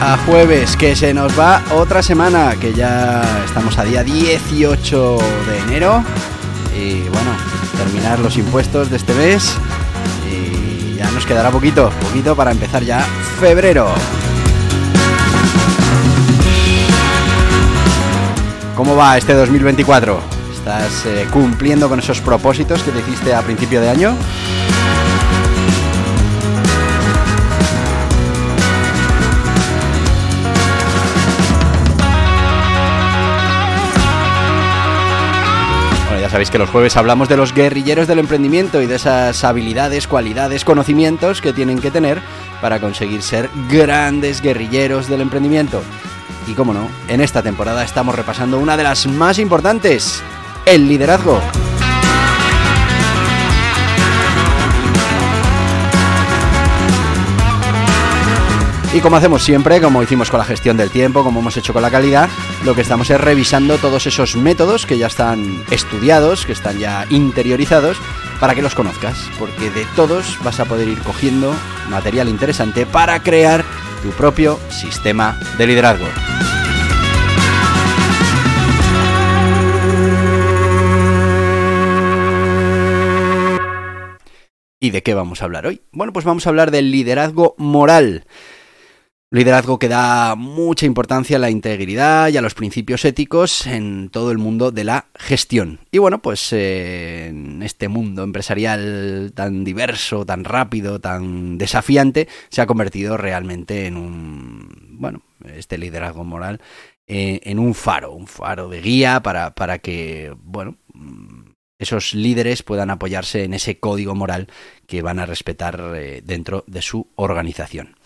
A jueves, que se nos va otra semana, que ya estamos a día 18 de enero. Y bueno, terminar los impuestos de este mes. Y ya nos quedará poquito, poquito para empezar ya febrero. ¿Cómo va este 2024? ¿Estás eh, cumpliendo con esos propósitos que te hiciste a principio de año? Sabéis que los jueves hablamos de los guerrilleros del emprendimiento y de esas habilidades, cualidades, conocimientos que tienen que tener para conseguir ser grandes guerrilleros del emprendimiento. Y como no, en esta temporada estamos repasando una de las más importantes, el liderazgo. Y como hacemos siempre, como hicimos con la gestión del tiempo, como hemos hecho con la calidad, lo que estamos es revisando todos esos métodos que ya están estudiados, que están ya interiorizados, para que los conozcas, porque de todos vas a poder ir cogiendo material interesante para crear tu propio sistema de liderazgo. ¿Y de qué vamos a hablar hoy? Bueno, pues vamos a hablar del liderazgo moral. Liderazgo que da mucha importancia a la integridad y a los principios éticos en todo el mundo de la gestión. Y bueno, pues eh, en este mundo empresarial tan diverso, tan rápido, tan desafiante, se ha convertido realmente en un, bueno, este liderazgo moral, eh, en un faro, un faro de guía para, para que, bueno, esos líderes puedan apoyarse en ese código moral que van a respetar eh, dentro de su organización.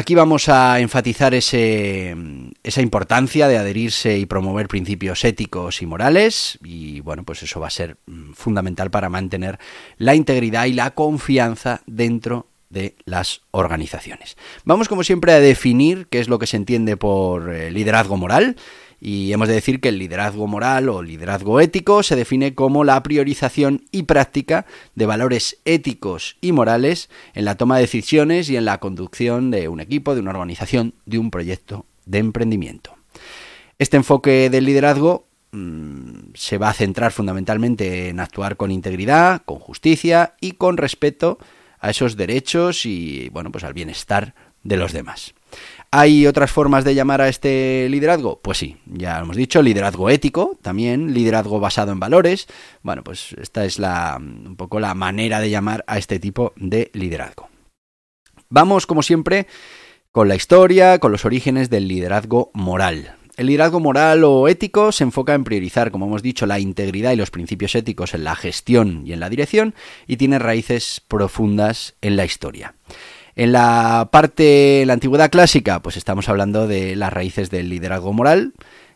Aquí vamos a enfatizar ese, esa importancia de adherirse y promover principios éticos y morales y bueno, pues eso va a ser mm, fundamental para mantener la integridad y la confianza dentro de las organizaciones. Vamos como siempre a definir qué es lo que se entiende por eh, liderazgo moral y hemos de decir que el liderazgo moral o liderazgo ético se define como la priorización y práctica de valores éticos y morales en la toma de decisiones y en la conducción de un equipo, de una organización, de un proyecto de emprendimiento. Este enfoque del liderazgo mm, se va a centrar fundamentalmente en actuar con integridad, con justicia y con respeto a esos derechos y bueno, pues al bienestar de los demás. ¿Hay otras formas de llamar a este liderazgo? Pues sí, ya lo hemos dicho, liderazgo ético, también liderazgo basado en valores. Bueno, pues esta es la, un poco la manera de llamar a este tipo de liderazgo. Vamos, como siempre, con la historia, con los orígenes del liderazgo moral. El liderazgo moral o ético se enfoca en priorizar, como hemos dicho, la integridad y los principios éticos en la gestión y en la dirección y tiene raíces profundas en la historia. En la parte, la antigüedad clásica, pues estamos hablando de las raíces del liderazgo moral.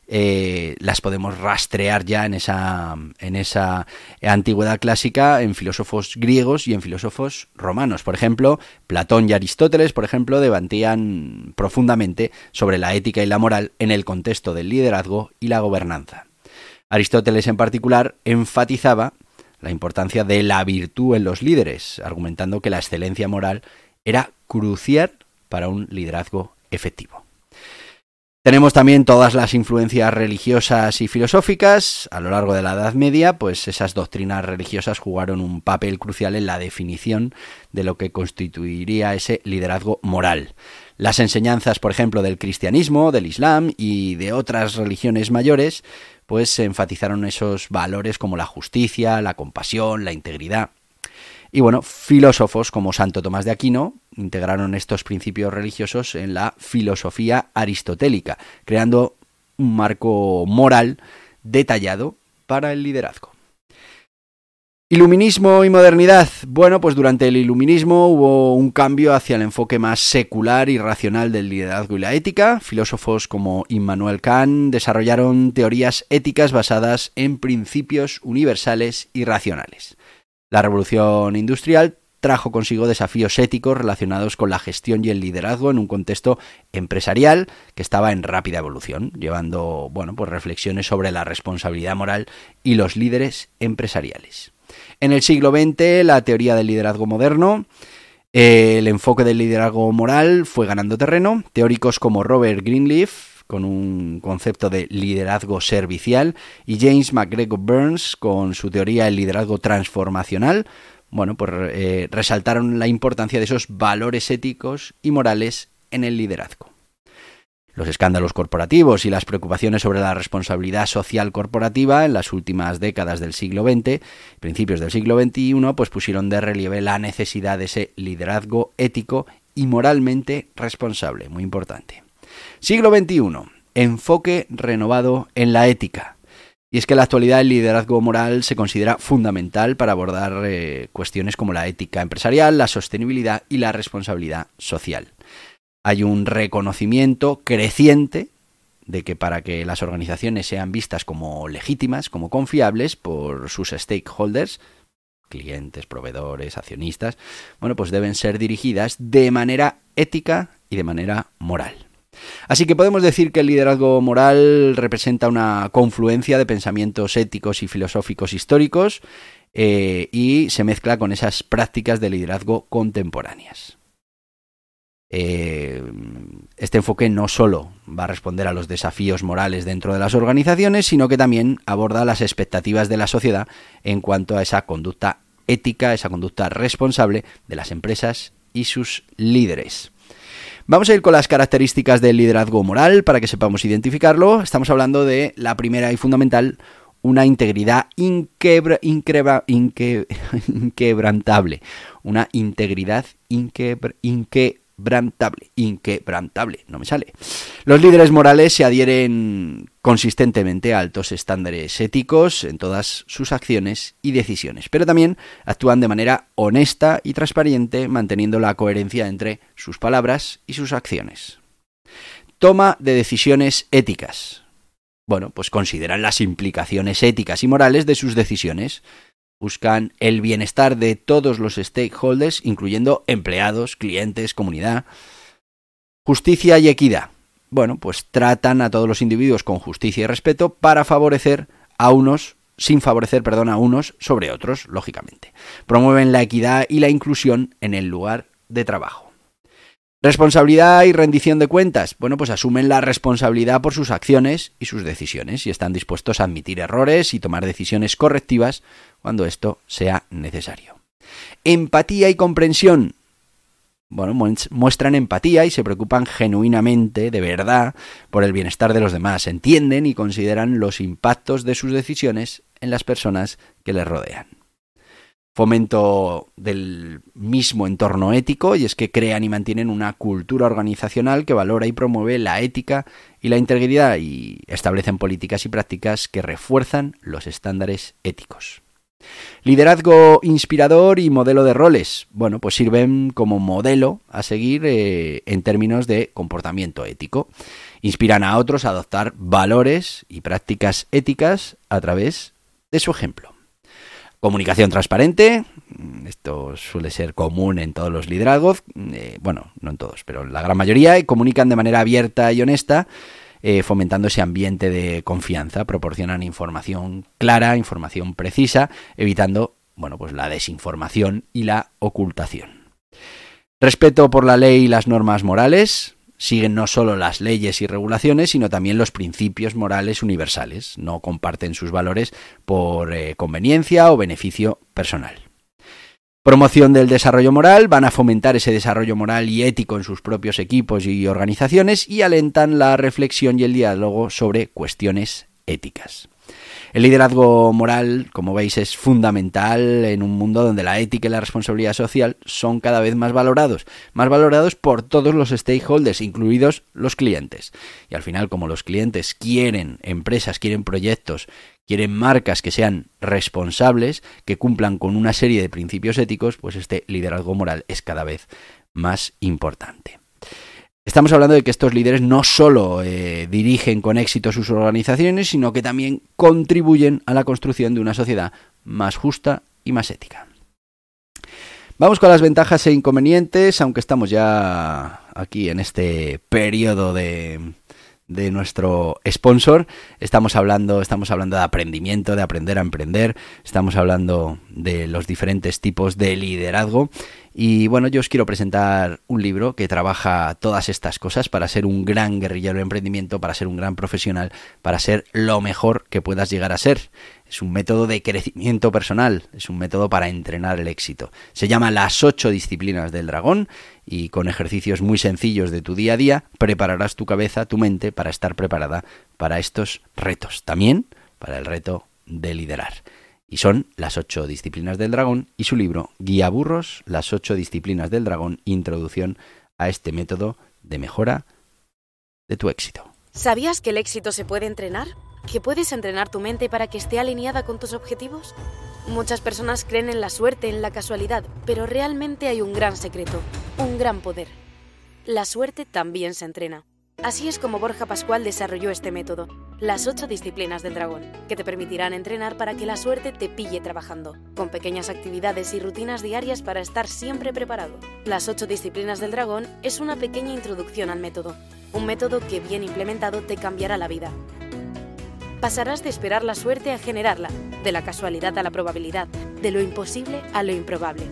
Eh, las podemos rastrear ya en esa, en esa antigüedad clásica en filósofos griegos y en filósofos romanos. Por ejemplo, Platón y Aristóteles, por ejemplo, debatían profundamente sobre la ética y la moral en el contexto del liderazgo y la gobernanza. Aristóteles en particular enfatizaba la importancia de la virtud en los líderes, argumentando que la excelencia moral era crucial para un liderazgo efectivo. Tenemos también todas las influencias religiosas y filosóficas. A lo largo de la Edad Media, pues esas doctrinas religiosas jugaron un papel crucial en la definición de lo que constituiría ese liderazgo moral. Las enseñanzas, por ejemplo, del cristianismo, del islam y de otras religiones mayores, pues se enfatizaron esos valores como la justicia, la compasión, la integridad. Y bueno, filósofos como Santo Tomás de Aquino integraron estos principios religiosos en la filosofía aristotélica, creando un marco moral detallado para el liderazgo. Iluminismo y modernidad. Bueno, pues durante el iluminismo hubo un cambio hacia el enfoque más secular y racional del liderazgo y la ética. Filósofos como Immanuel Kant desarrollaron teorías éticas basadas en principios universales y racionales. La revolución industrial trajo consigo desafíos éticos relacionados con la gestión y el liderazgo en un contexto empresarial que estaba en rápida evolución, llevando, bueno, pues reflexiones sobre la responsabilidad moral y los líderes empresariales. En el siglo XX, la teoría del liderazgo moderno el enfoque del liderazgo moral fue ganando terreno. Teóricos como Robert Greenleaf con un concepto de liderazgo servicial, y James McGregor Burns con su teoría del liderazgo transformacional, bueno, pues eh, resaltaron la importancia de esos valores éticos y morales en el liderazgo. Los escándalos corporativos y las preocupaciones sobre la responsabilidad social corporativa en las últimas décadas del siglo XX, principios del siglo XXI, pues pusieron de relieve la necesidad de ese liderazgo ético y moralmente responsable, muy importante. Siglo XXI. Enfoque renovado en la ética. Y es que en la actualidad el liderazgo moral se considera fundamental para abordar eh, cuestiones como la ética empresarial, la sostenibilidad y la responsabilidad social. Hay un reconocimiento creciente de que para que las organizaciones sean vistas como legítimas, como confiables por sus stakeholders, clientes, proveedores, accionistas, bueno, pues deben ser dirigidas de manera ética y de manera moral. Así que podemos decir que el liderazgo moral representa una confluencia de pensamientos éticos y filosóficos históricos eh, y se mezcla con esas prácticas de liderazgo contemporáneas. Eh, este enfoque no solo va a responder a los desafíos morales dentro de las organizaciones, sino que también aborda las expectativas de la sociedad en cuanto a esa conducta ética, esa conducta responsable de las empresas y sus líderes. Vamos a ir con las características del liderazgo moral para que sepamos identificarlo. Estamos hablando de la primera y fundamental, una integridad inquebrantable. Una integridad inquebrantable inquebrantable, inquebrantable, no me sale. Los líderes morales se adhieren consistentemente a altos estándares éticos en todas sus acciones y decisiones, pero también actúan de manera honesta y transparente, manteniendo la coherencia entre sus palabras y sus acciones. Toma de decisiones éticas. Bueno, pues consideran las implicaciones éticas y morales de sus decisiones, buscan el bienestar de todos los stakeholders, incluyendo empleados, clientes, comunidad. Justicia y equidad. Bueno, pues tratan a todos los individuos con justicia y respeto para favorecer a unos, sin favorecer, perdón, a unos sobre otros, lógicamente. Promueven la equidad y la inclusión en el lugar de trabajo. Responsabilidad y rendición de cuentas. Bueno, pues asumen la responsabilidad por sus acciones y sus decisiones y están dispuestos a admitir errores y tomar decisiones correctivas cuando esto sea necesario. Empatía y comprensión. Bueno, muestran empatía y se preocupan genuinamente, de verdad, por el bienestar de los demás. Entienden y consideran los impactos de sus decisiones en las personas que les rodean. Fomento del mismo entorno ético y es que crean y mantienen una cultura organizacional que valora y promueve la ética y la integridad y establecen políticas y prácticas que refuerzan los estándares éticos. Liderazgo inspirador y modelo de roles. Bueno, pues sirven como modelo a seguir eh, en términos de comportamiento ético. Inspiran a otros a adoptar valores y prácticas éticas a través de su ejemplo. Comunicación transparente, esto suele ser común en todos los liderazgos, eh, bueno, no en todos, pero en la gran mayoría, y comunican de manera abierta y honesta eh, fomentando ese ambiente de confianza, proporcionan información clara, información precisa, evitando bueno, pues la desinformación y la ocultación. Respeto por la ley y las normas morales, siguen no solo las leyes y regulaciones, sino también los principios morales universales. No comparten sus valores por eh, conveniencia o beneficio personal. Promoción del desarrollo moral, van a fomentar ese desarrollo moral y ético en sus propios equipos y organizaciones y alentan la reflexión y el diálogo sobre cuestiones éticas. El liderazgo moral, como veis, es fundamental en un mundo donde la ética y la responsabilidad social son cada vez más valorados, más valorados por todos los stakeholders, incluidos los clientes. Y al final, como los clientes quieren empresas, quieren proyectos, quieren marcas que sean responsables, que cumplan con una serie de principios éticos, pues este liderazgo moral es cada vez más importante. Estamos hablando de que estos líderes no solo eh, dirigen con éxito sus organizaciones, sino que también contribuyen a la construcción de una sociedad más justa y más ética. Vamos con las ventajas e inconvenientes, aunque estamos ya aquí en este periodo de, de nuestro sponsor. Estamos hablando, estamos hablando de aprendimiento, de aprender a emprender, estamos hablando de los diferentes tipos de liderazgo. Y bueno, yo os quiero presentar un libro que trabaja todas estas cosas para ser un gran guerrillero de emprendimiento, para ser un gran profesional, para ser lo mejor que puedas llegar a ser. Es un método de crecimiento personal, es un método para entrenar el éxito. Se llama Las ocho disciplinas del dragón y con ejercicios muy sencillos de tu día a día prepararás tu cabeza, tu mente para estar preparada para estos retos. También para el reto de liderar. Y son las ocho disciplinas del dragón y su libro Guía Burros, las ocho disciplinas del dragón, introducción a este método de mejora de tu éxito. ¿Sabías que el éxito se puede entrenar? ¿Que puedes entrenar tu mente para que esté alineada con tus objetivos? Muchas personas creen en la suerte, en la casualidad, pero realmente hay un gran secreto, un gran poder. La suerte también se entrena. Así es como Borja Pascual desarrolló este método, las ocho disciplinas del dragón, que te permitirán entrenar para que la suerte te pille trabajando, con pequeñas actividades y rutinas diarias para estar siempre preparado. Las ocho disciplinas del dragón es una pequeña introducción al método, un método que bien implementado te cambiará la vida pasarás de esperar la suerte a generarla, de la casualidad a la probabilidad, de lo imposible a lo improbable.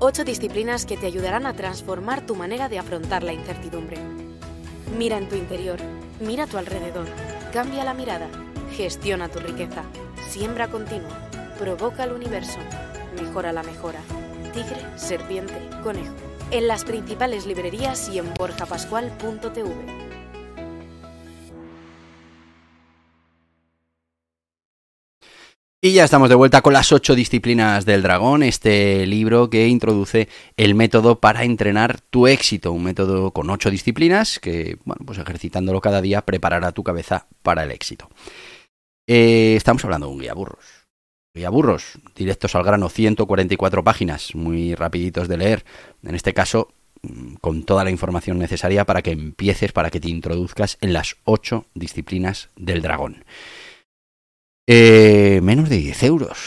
Ocho disciplinas que te ayudarán a transformar tu manera de afrontar la incertidumbre. Mira en tu interior, mira a tu alrededor, cambia la mirada, gestiona tu riqueza, siembra continua, provoca el universo, mejora la mejora. Tigre, serpiente, conejo. En las principales librerías y en borjapascual.tv. Y ya estamos de vuelta con las ocho disciplinas del dragón, este libro que introduce el método para entrenar tu éxito, un método con ocho disciplinas que, bueno, pues ejercitándolo cada día preparará tu cabeza para el éxito. Eh, estamos hablando de un guía burros. Guía burros, directos al grano, 144 páginas, muy rapiditos de leer. En este caso, mm, con toda la información necesaria para que empieces, para que te introduzcas en las ocho disciplinas del dragón. Eh, menos de 10 euros.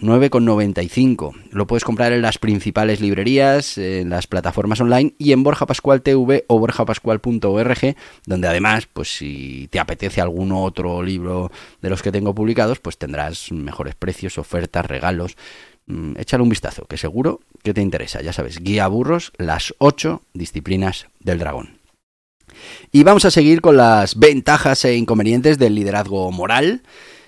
9,95. Lo puedes comprar en las principales librerías, en las plataformas online y en Borja Pascual TV o borjapascual.org, donde además, pues si te apetece algún otro libro de los que tengo publicados, pues tendrás mejores precios, ofertas, regalos. Mm, échale un vistazo, que seguro que te interesa. Ya sabes, guía burros, las 8 disciplinas del dragón. Y vamos a seguir con las ventajas e inconvenientes del liderazgo moral.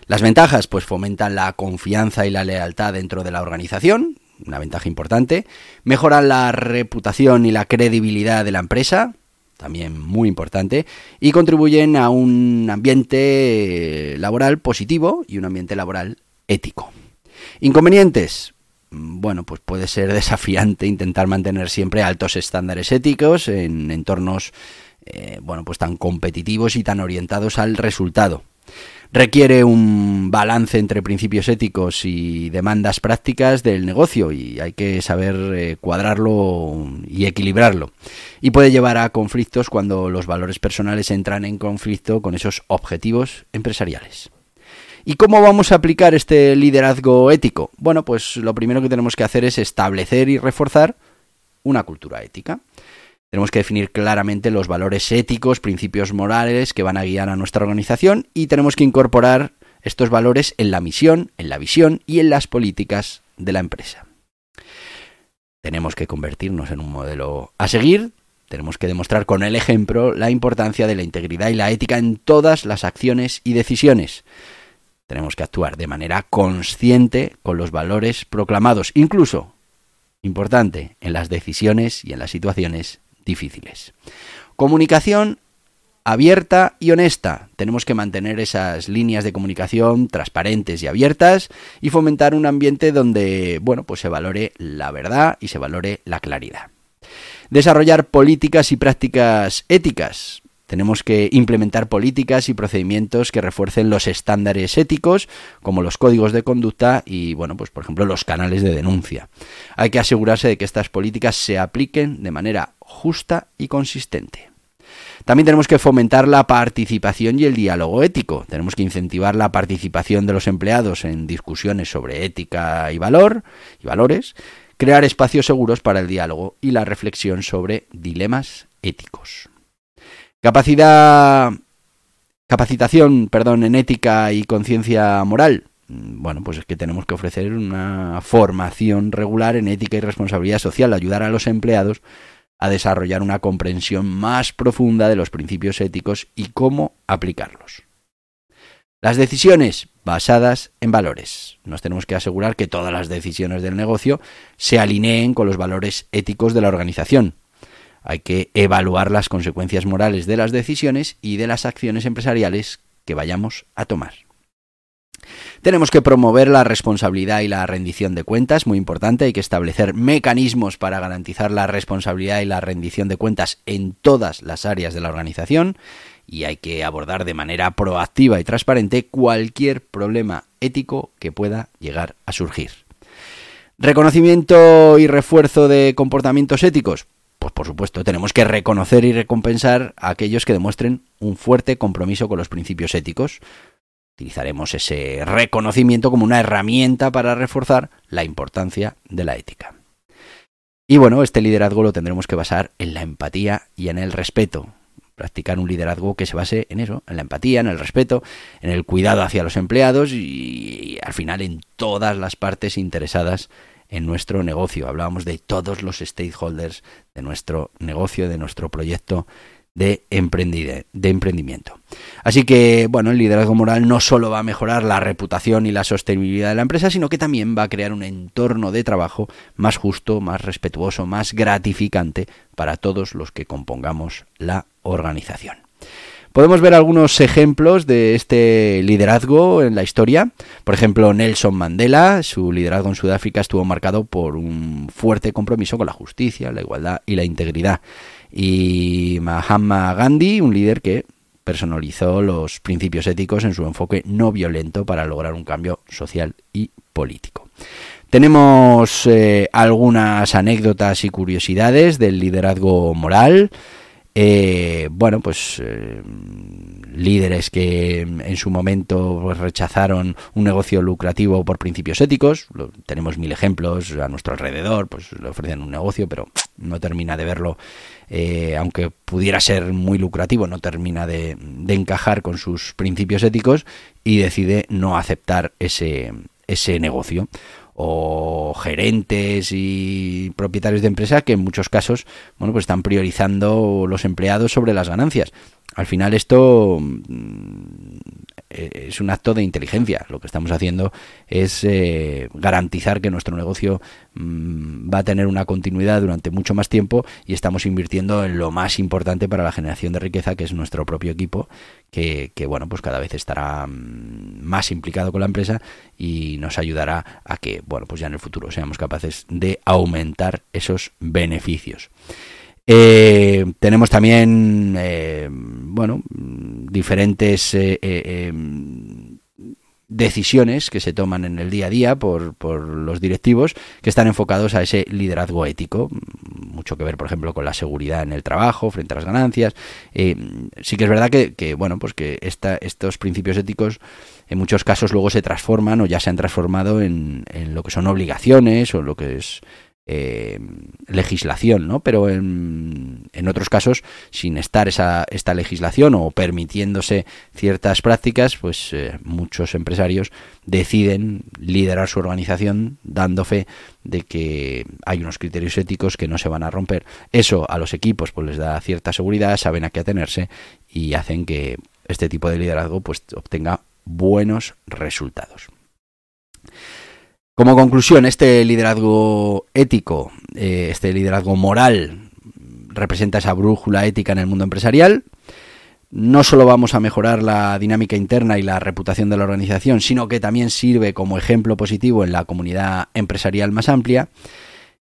Las ventajas, pues fomentan la confianza y la lealtad dentro de la organización, una ventaja importante. Mejoran la reputación y la credibilidad de la empresa, también muy importante. Y contribuyen a un ambiente laboral positivo y un ambiente laboral ético. Inconvenientes. Bueno, pues puede ser desafiante intentar mantener siempre altos estándares éticos en entornos, eh, bueno, pues tan competitivos y tan orientados al resultado requiere un balance entre principios éticos y demandas prácticas del negocio y hay que saber eh, cuadrarlo y equilibrarlo. Y puede llevar a conflictos cuando los valores personales entran en conflicto con esos objetivos empresariales. ¿Y cómo vamos a aplicar este liderazgo ético? Bueno, pues lo primero que tenemos que hacer es establecer y reforzar una cultura ética. Tenemos que definir claramente los valores éticos, principios morales que van a guiar a nuestra organización y tenemos que incorporar estos valores en la misión, en la visión y en las políticas de la empresa. Tenemos que convertirnos en un modelo a seguir tenemos que demostrar con el ejemplo la importancia de la integridad y la ética en todas las acciones y decisiones. Tenemos que actuar de manera consciente con los valores proclamados, incluso, importante, en las decisiones y en las situaciones difíciles. Comunicación abierta y honesta. Tenemos que mantener esas líneas de comunicación transparentes y abiertas y fomentar un ambiente donde, bueno, pues se valore la verdad y se valore la claridad. Desarrollar políticas y prácticas éticas. Tenemos que implementar políticas y procedimientos que refuercen los estándares éticos, como los códigos de conducta y, bueno, pues por ejemplo, los canales de denuncia. Hay que asegurarse de que estas políticas se apliquen de manera justa y consistente. También tenemos que fomentar la participación y el diálogo ético. Tenemos que incentivar la participación de los empleados en discusiones sobre ética y valor y valores, crear espacios seguros para el diálogo y la reflexión sobre dilemas éticos. Capacidad capacitación, perdón, en ética y conciencia moral. Bueno, pues es que tenemos que ofrecer una formación regular en ética y responsabilidad social, ayudar a los empleados a desarrollar una comprensión más profunda de los principios éticos y cómo aplicarlos. Las decisiones basadas en valores. Nos tenemos que asegurar que todas las decisiones del negocio se alineen con los valores éticos de la organización. Hay que evaluar las consecuencias morales de las decisiones y de las acciones empresariales que vayamos a tomar. Tenemos que promover la responsabilidad y la rendición de cuentas, muy importante, hay que establecer mecanismos para garantizar la responsabilidad y la rendición de cuentas en todas las áreas de la organización y hay que abordar de manera proactiva y transparente cualquier problema ético que pueda llegar a surgir. Reconocimiento y refuerzo de comportamientos éticos. Pues por supuesto, tenemos que reconocer y recompensar a aquellos que demuestren un fuerte compromiso con los principios éticos, Utilizaremos ese reconocimiento como una herramienta para reforzar la importancia de la ética. Y bueno, este liderazgo lo tendremos que basar en la empatía y en el respeto. Practicar un liderazgo que se base en eso, en la empatía, en el respeto, en el cuidado hacia los empleados y, al final en todas las partes interesadas en nuestro negocio. Hablábamos de todos los stakeholders de nuestro negocio, de nuestro proyecto de, emprendimiento. Así que, bueno, el liderazgo moral no solo va a mejorar la reputación y la sostenibilidad de la empresa, sino que también va a crear un entorno de trabajo más justo, más respetuoso, más gratificante para todos los que compongamos la organización. Podemos ver algunos ejemplos de este liderazgo en la historia. Por ejemplo, Nelson Mandela, su liderazgo en Sudáfrica estuvo marcado por un fuerte compromiso con la justicia, la igualdad y la integridad y Mahatma Gandhi, un líder que personalizó los principios éticos en su enfoque no violento para lograr un cambio social y político. Tenemos eh, algunas anécdotas y curiosidades del liderazgo moral. Eh, bueno, pues eh, líderes que en su momento pues, rechazaron un negocio lucrativo por principios éticos. tenemos mil ejemplos a nuestro alrededor, pues le ofrecen un negocio, pero no termina de verlo, eh, aunque pudiera ser muy lucrativo, no termina de, de encajar con sus principios éticos y decide no aceptar ese, ese negocio o gerentes y propietarios de empresas que en muchos casos bueno pues están priorizando los empleados sobre las ganancias. Al final esto mm, es un acto de inteligencia. Lo que estamos haciendo es eh, garantizar que nuestro negocio mm, va a tener una continuidad durante mucho más tiempo y estamos invirtiendo en lo más importante para la generación de riqueza, que es nuestro propio equipo, que, bueno, pues cada vez estará mm, más implicado con la empresa y nos ayudará a que, bueno, pues ya en el futuro seamos capaces de aumentar esos beneficios. Eh, tenemos también, eh, bueno, diferentes eh, em, decisiones que se toman en el día a día por, por, los directivos que están enfocados a ese liderazgo ético. Mucho que ver, por ejemplo, con la seguridad en el trabajo frente a las ganancias. sí que es verdad que, bueno, pues que esta, estos principios éticos en muchos casos luego se transforman o ya se han transformado en, en lo que son obligaciones o lo que es eh, legislación, ¿no? Pero en, en, otros casos, sin estar esa, esta legislación o permitiéndose ciertas prácticas, pues eh, muchos empresarios deciden liderar su organización dando fe de que hay unos criterios éticos que no se van a romper. Eso a los equipos pues les da cierta seguridad, saben a qué atenerse y hacen que este tipo de liderazgo pues obtenga buenos resultados. Como conclusión, este liderazgo ético, eh, este liderazgo moral, representa esa brújula ética en el mundo empresarial. No solo vamos a mejorar la dinámica interna y la reputación de la organización, sino que también sirve como ejemplo positivo en la comunidad empresarial más amplia.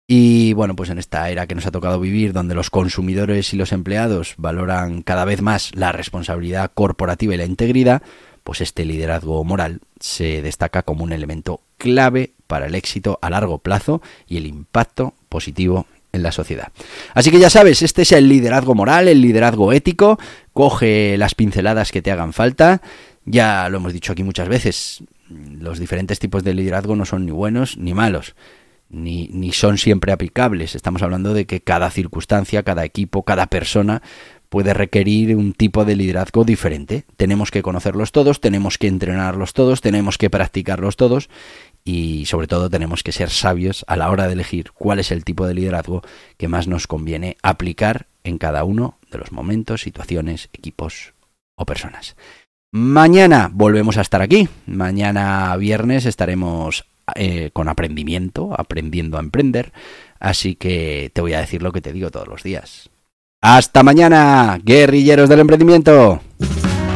Y bueno, pues en esta era que nos ha tocado vivir, donde los consumidores y los empleados valoran cada vez más la responsabilidad corporativa y la integridad, pues este liderazgo moral se destaca como un elemento clave para el éxito a largo plazo y el impacto positivo en la sociedad. Así que ya sabes, este es el liderazgo moral, el liderazgo ético, coge las pinceladas que te hagan falta, ya lo hemos dicho aquí muchas veces, los diferentes tipos de liderazgo no son ni buenos ni malos. Ni, ni son siempre aplicables. Estamos hablando de que cada circunstancia, cada equipo, cada persona puede requerir un tipo de liderazgo diferente. Tenemos que conocerlos todos, tenemos que entrenarlos todos, tenemos que practicarlos todos y sobre todo tenemos que ser sabios a la hora de elegir cuál es el tipo de liderazgo que más nos conviene aplicar en cada uno de los momentos, situaciones, equipos o personas. Mañana volvemos a estar aquí. Mañana viernes estaremos eh, con aprendimiento, aprendiendo a emprender. Así que te voy a decir lo que te digo todos los días. Hasta mañana, guerrilleros del emprendimiento.